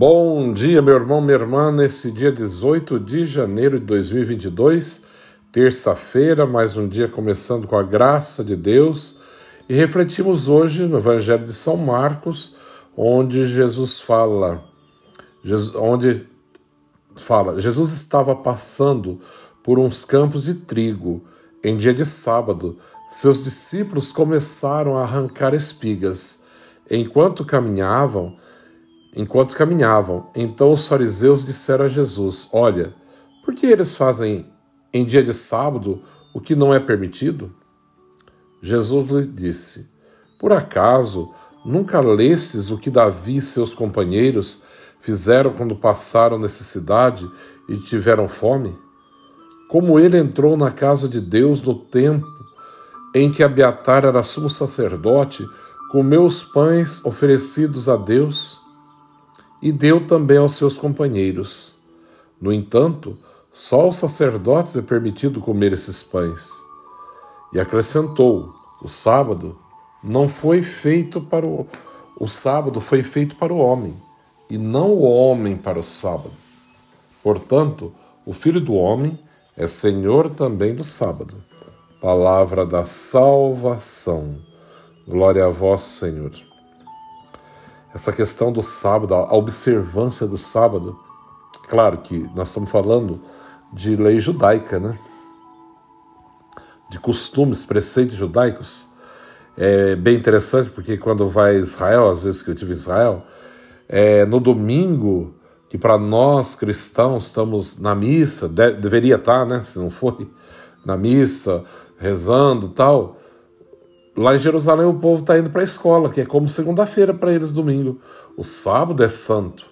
Bom dia, meu irmão, minha irmã, nesse dia 18 de janeiro de 2022, terça-feira, mais um dia começando com a graça de Deus, e refletimos hoje no Evangelho de São Marcos, onde Jesus fala, onde fala, Jesus estava passando por uns campos de trigo em dia de sábado. Seus discípulos começaram a arrancar espigas. Enquanto caminhavam, enquanto caminhavam. Então os fariseus disseram a Jesus: Olha, por que eles fazem em dia de sábado o que não é permitido? Jesus lhe disse: Por acaso nunca lestes o que Davi e seus companheiros fizeram quando passaram necessidade e tiveram fome? Como ele entrou na casa de Deus no tempo em que Abiatar era sumo sacerdote, comeu os pães oferecidos a Deus e deu também aos seus companheiros. No entanto, só aos sacerdotes é permitido comer esses pães. E acrescentou: o sábado não foi feito para o o sábado foi feito para o homem, e não o homem para o sábado. Portanto, o Filho do homem é Senhor também do sábado. Palavra da salvação. Glória a vós, Senhor essa questão do sábado, a observância do sábado. Claro que nós estamos falando de lei judaica, né? De costumes, preceitos judaicos. É bem interessante porque quando vai a Israel, às vezes que eu tive Israel, é, no domingo, que para nós cristãos estamos na missa, de, deveria estar, né? Se não foi, na missa, rezando tal Lá em Jerusalém o povo está indo para a escola, que é como segunda-feira para eles domingo. O sábado é santo.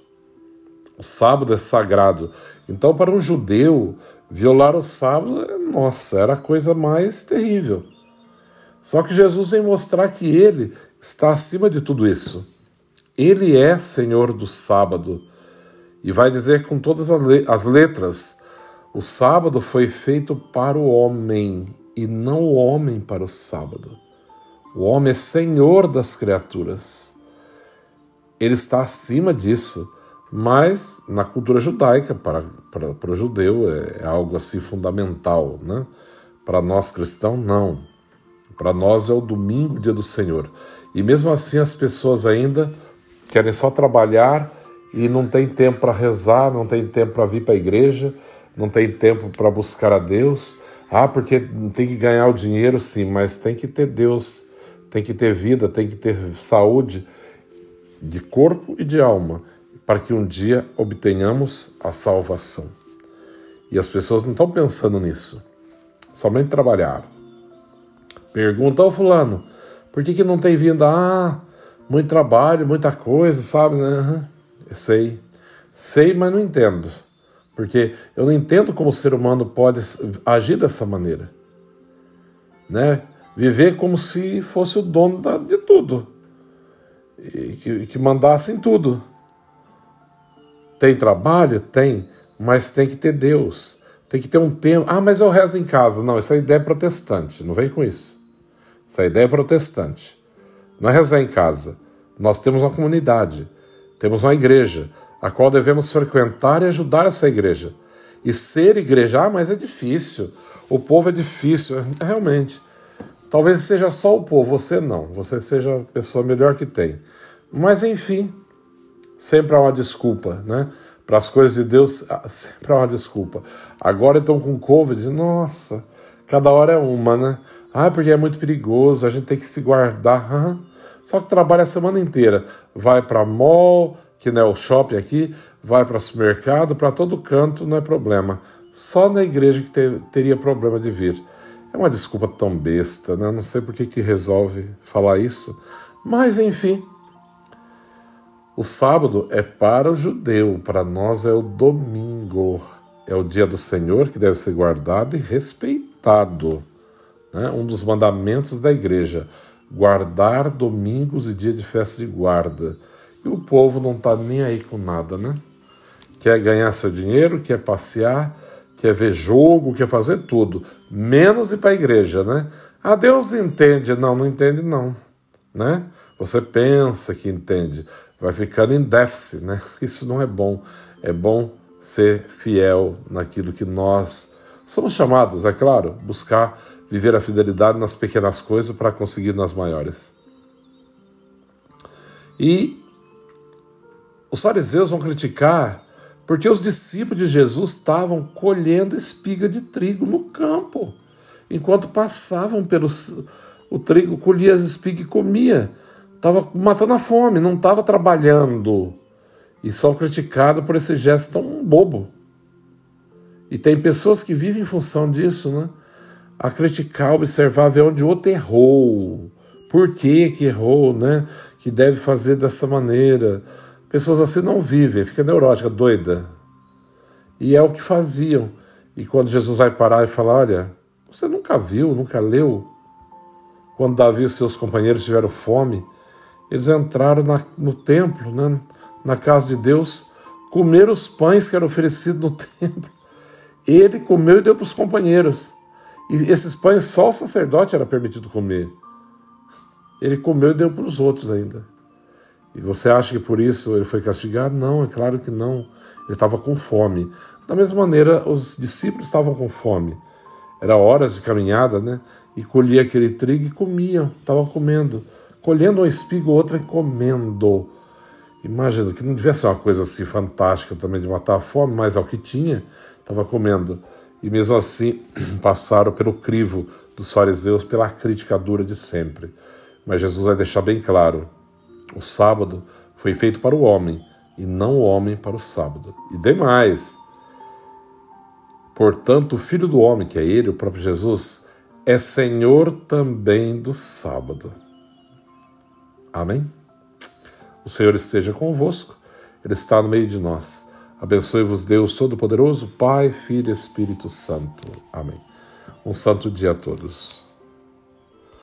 O sábado é sagrado. Então, para um judeu, violar o sábado, nossa, era a coisa mais terrível. Só que Jesus vem mostrar que ele está acima de tudo isso. Ele é Senhor do sábado. E vai dizer com todas as letras: o sábado foi feito para o homem e não o homem para o sábado. O homem é senhor das criaturas. Ele está acima disso. Mas na cultura judaica, para, para, para o judeu, é, é algo assim fundamental. Né? Para nós cristãos, não. Para nós é o domingo, dia do Senhor. E mesmo assim as pessoas ainda querem só trabalhar e não tem tempo para rezar, não tem tempo para vir para a igreja, não tem tempo para buscar a Deus. Ah, porque tem que ganhar o dinheiro, sim, mas tem que ter Deus tem que ter vida, tem que ter saúde de corpo e de alma, para que um dia obtenhamos a salvação. E as pessoas não estão pensando nisso, somente trabalhar. Pergunta ao fulano, por que, que não tem vindo? Ah, muito trabalho, muita coisa, sabe? Né? Eu sei, sei, mas não entendo. Porque eu não entendo como o ser humano pode agir dessa maneira. Né? Viver como se fosse o dono da, de tudo e que, que mandasse em tudo. Tem trabalho? Tem, mas tem que ter Deus. Tem que ter um tempo. Ah, mas eu rezo em casa. Não, essa é ideia é protestante. Não vem com isso. Essa ideia é protestante. Não é rezar em casa. Nós temos uma comunidade, temos uma igreja, a qual devemos frequentar e ajudar essa igreja. E ser igreja, ah, mas é difícil. O povo é difícil. Realmente. Talvez seja só o povo, você não, você seja a pessoa melhor que tem. Mas enfim, sempre há uma desculpa, né? Para as coisas de Deus, ah, sempre há uma desculpa. Agora estão com Covid, nossa, cada hora é uma, né? Ah, porque é muito perigoso, a gente tem que se guardar. Uhum. Só que trabalha a semana inteira. Vai para mall, que não é o shopping aqui, vai para supermercado, para todo canto, não é problema. Só na igreja que ter, teria problema de vir. É uma desculpa tão besta, né? Não sei por que, que resolve falar isso. Mas, enfim. O sábado é para o judeu, para nós é o domingo. É o dia do Senhor que deve ser guardado e respeitado. Né? Um dos mandamentos da igreja: guardar domingos e dia de festa de guarda. E o povo não está nem aí com nada, né? Quer ganhar seu dinheiro, quer passear, quer ver jogo, quer fazer tudo, menos ir para a igreja, né? Ah, Deus entende. Não, não entende não, né? Você pensa que entende, vai ficando em déficit, né? Isso não é bom. É bom ser fiel naquilo que nós somos chamados, é claro, buscar viver a fidelidade nas pequenas coisas para conseguir nas maiores. E os fariseus vão criticar porque os discípulos de Jesus estavam colhendo espiga de trigo no campo, enquanto passavam pelo o trigo, colhia as espigas e comia. Estava matando a fome, não estava trabalhando. E são criticados por esse gesto tão bobo. E tem pessoas que vivem em função disso, né? A criticar, observar, ver onde o outro errou. Por que, que errou, né? Que deve fazer dessa maneira. Pessoas assim não vivem, fica neurótica, doida. E é o que faziam. E quando Jesus vai parar e falar: Olha, você nunca viu, nunca leu? Quando Davi e seus companheiros tiveram fome, eles entraram na, no templo, né, na casa de Deus, comeram os pães que eram oferecidos no templo. Ele comeu e deu para os companheiros. E esses pães só o sacerdote era permitido comer. Ele comeu e deu para os outros ainda. E você acha que por isso ele foi castigado? Não, é claro que não. Ele estava com fome. Da mesma maneira, os discípulos estavam com fome. Era horas de caminhada, né? E colhia aquele trigo e comiam, estavam comendo. Colhendo uma espiga ou outra e comendo. Imagina, que não devia ser uma coisa assim fantástica também de matar a fome, mas ao que tinha, estava comendo. E mesmo assim passaram pelo crivo dos fariseus pela crítica dura de sempre. Mas Jesus vai deixar bem claro: o sábado foi feito para o homem e não o homem para o sábado. E demais. Portanto, o Filho do Homem, que é ele, o próprio Jesus, é Senhor também do sábado. Amém? O Senhor esteja convosco, Ele está no meio de nós. Abençoe-vos, Deus Todo-Poderoso, Pai, Filho e Espírito Santo. Amém. Um santo dia a todos.